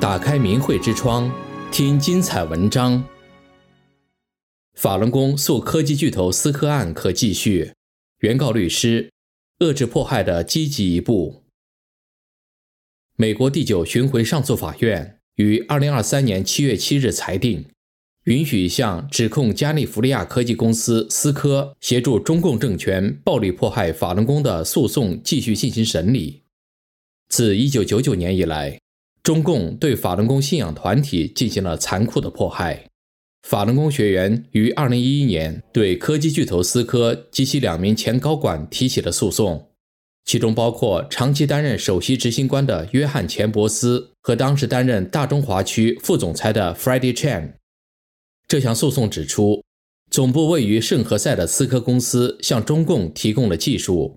打开明慧之窗，听精彩文章。法轮功诉科技巨头思科案可继续。原告律师：遏制迫害的积极一步。美国第九巡回上诉法院于二零二三年七月七日裁定，允许向指控加利福尼亚科技公司思科协助中共政权暴力迫害法轮功的诉讼继续进行审理。自一九九九年以来，中共对法轮功信仰团体进行了残酷的迫害。法轮功学员于二零一一年对科技巨头思科及其两名前高管提起了诉讼，其中包括长期担任首席执行官的约翰·钱伯斯和当时担任大中华区副总裁的 Freddie Chen。这项诉讼指出，总部位于圣何塞的思科公司向中共提供了技术。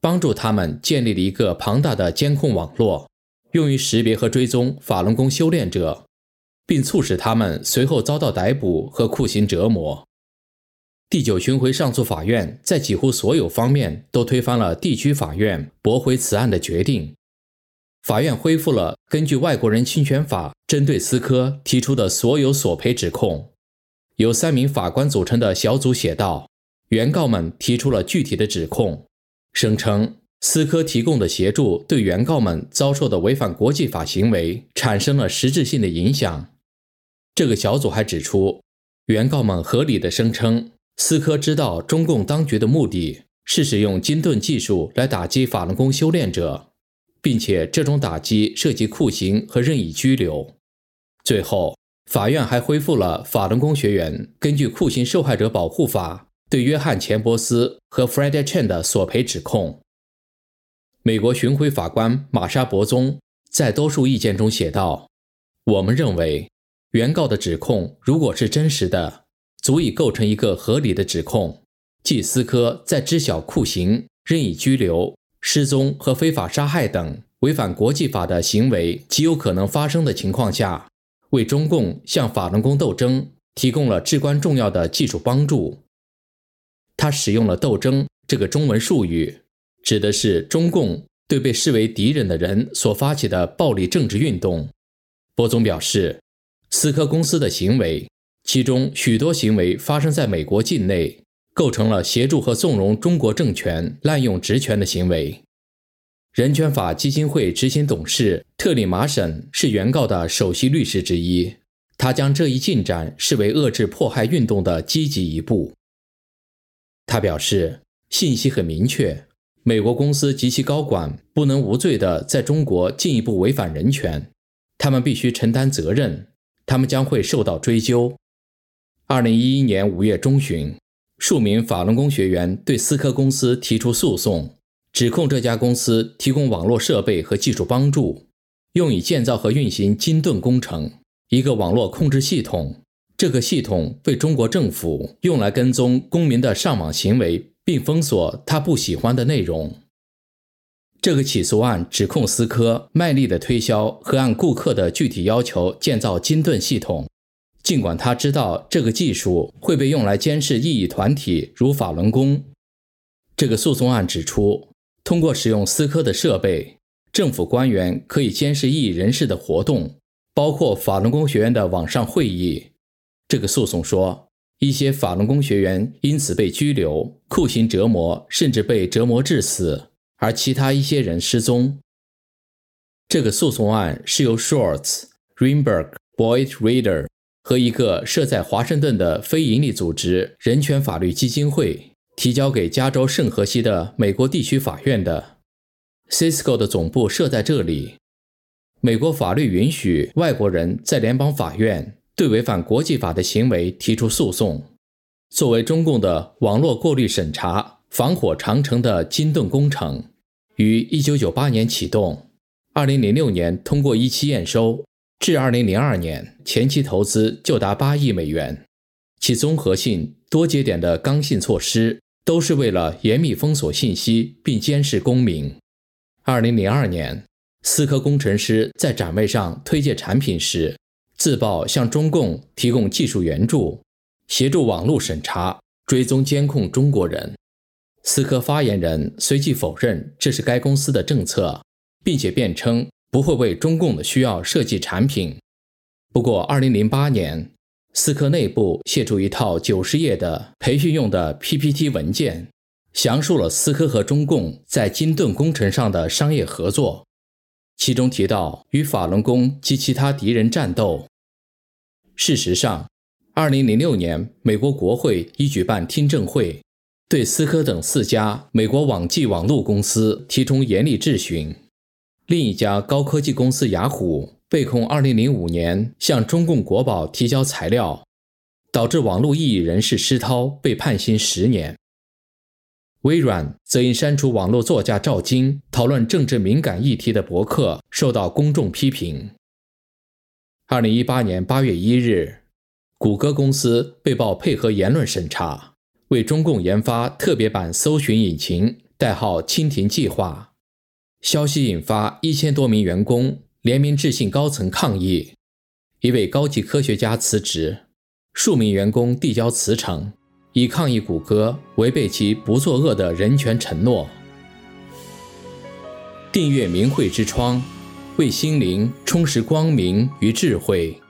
帮助他们建立了一个庞大的监控网络，用于识别和追踪法轮功修炼者，并促使他们随后遭到逮捕和酷刑折磨。第九巡回上诉法院在几乎所有方面都推翻了地区法院驳回此案的决定。法院恢复了根据外国人侵权法针对思科提出的所有索赔指控。由三名法官组成的小组写道：“原告们提出了具体的指控。”声称思科提供的协助对原告们遭受的违反国际法行为产生了实质性的影响。这个小组还指出，原告们合理的声称，思科知道中共当局的目的是使用金盾技术来打击法轮功修炼者，并且这种打击涉及酷刑和任意拘留。最后，法院还恢复了法轮功学员根据酷刑受害者保护法。对约翰·钱伯斯和 f r e d d i Chen 的索赔指控，美国巡回法官玛莎·博宗在多数意见中写道：“我们认为，原告的指控如果是真实的，足以构成一个合理的指控，即思科在知晓酷刑、任意拘留、失踪和非法杀害等违反国际法的行为极有可能发生的情况下，为中共向法轮功斗争提供了至关重要的技术帮助。”他使用了“斗争”这个中文术语，指的是中共对被视为敌人的人所发起的暴力政治运动。博总表示，思科公司的行为，其中许多行为发生在美国境内，构成了协助和纵容中国政权滥用职权的行为。人权法基金会执行董事特里马省是原告的首席律师之一，他将这一进展视为遏制迫害运动的积极一步。他表示，信息很明确，美国公司及其高管不能无罪地在中国进一步违反人权，他们必须承担责任，他们将会受到追究。二零一一年五月中旬，数名法轮功学员对思科公司提出诉讼，指控这家公司提供网络设备和技术帮助，用以建造和运行金盾工程，一个网络控制系统。这个系统被中国政府用来跟踪公民的上网行为，并封锁他不喜欢的内容。这个起诉案指控思科卖力地推销和按顾客的具体要求建造金盾系统，尽管他知道这个技术会被用来监视异议团体，如法轮功。这个诉讼案指出，通过使用思科的设备，政府官员可以监视异议人士的活动，包括法轮功学院的网上会议。这个诉讼说，一些法轮功学员因此被拘留、酷刑折磨，甚至被折磨致死，而其他一些人失踪。这个诉讼案是由 Shorts,、Rinberg、Boyd、Reader 和一个设在华盛顿的非营利组织人权法律基金会提交给加州圣荷西的美国地区法院的。Cisco 的总部设在这里。美国法律允许外国人在联邦法院。对违反国际法的行为提出诉讼。作为中共的网络过滤审查防火长城的金盾工程，于1998年启动，2006年通过一期验收，至2002年前期投资就达8亿美元。其综合性、多节点的刚性措施，都是为了严密封锁信息并监视公民。2002年，思科工程师在展位上推介产品时，自曝向中共提供技术援助，协助网络审查、追踪、监控中国人。思科发言人随即否认这是该公司的政策，并且辩称不会为中共的需要设计产品。不过，2008年，思科内部泄出一套九十页的培训用的 PPT 文件，详述了思科和中共在金盾工程上的商业合作，其中提到与法轮功及其他敌人战斗。事实上，2006年，美国国会已举办听证会，对思科等四家美国网际网络公司提出严厉质询。另一家高科技公司雅虎被控2005年向中共国宝提交材料，导致网络异议人士施涛被判刑十年。微软则因删除网络作家赵晶讨论政治敏感议题的博客受到公众批评。二零一八年八月一日，谷歌公司被曝配合言论审查，为中共研发特别版搜寻引擎，代号“蜻蜓计划”。消息引发一千多名员工联名致信高层抗议，一位高级科学家辞职，数名员工递交辞呈，以抗议谷歌违背其不作恶的人权承诺。订阅明慧之窗。为心灵充实光明与智慧。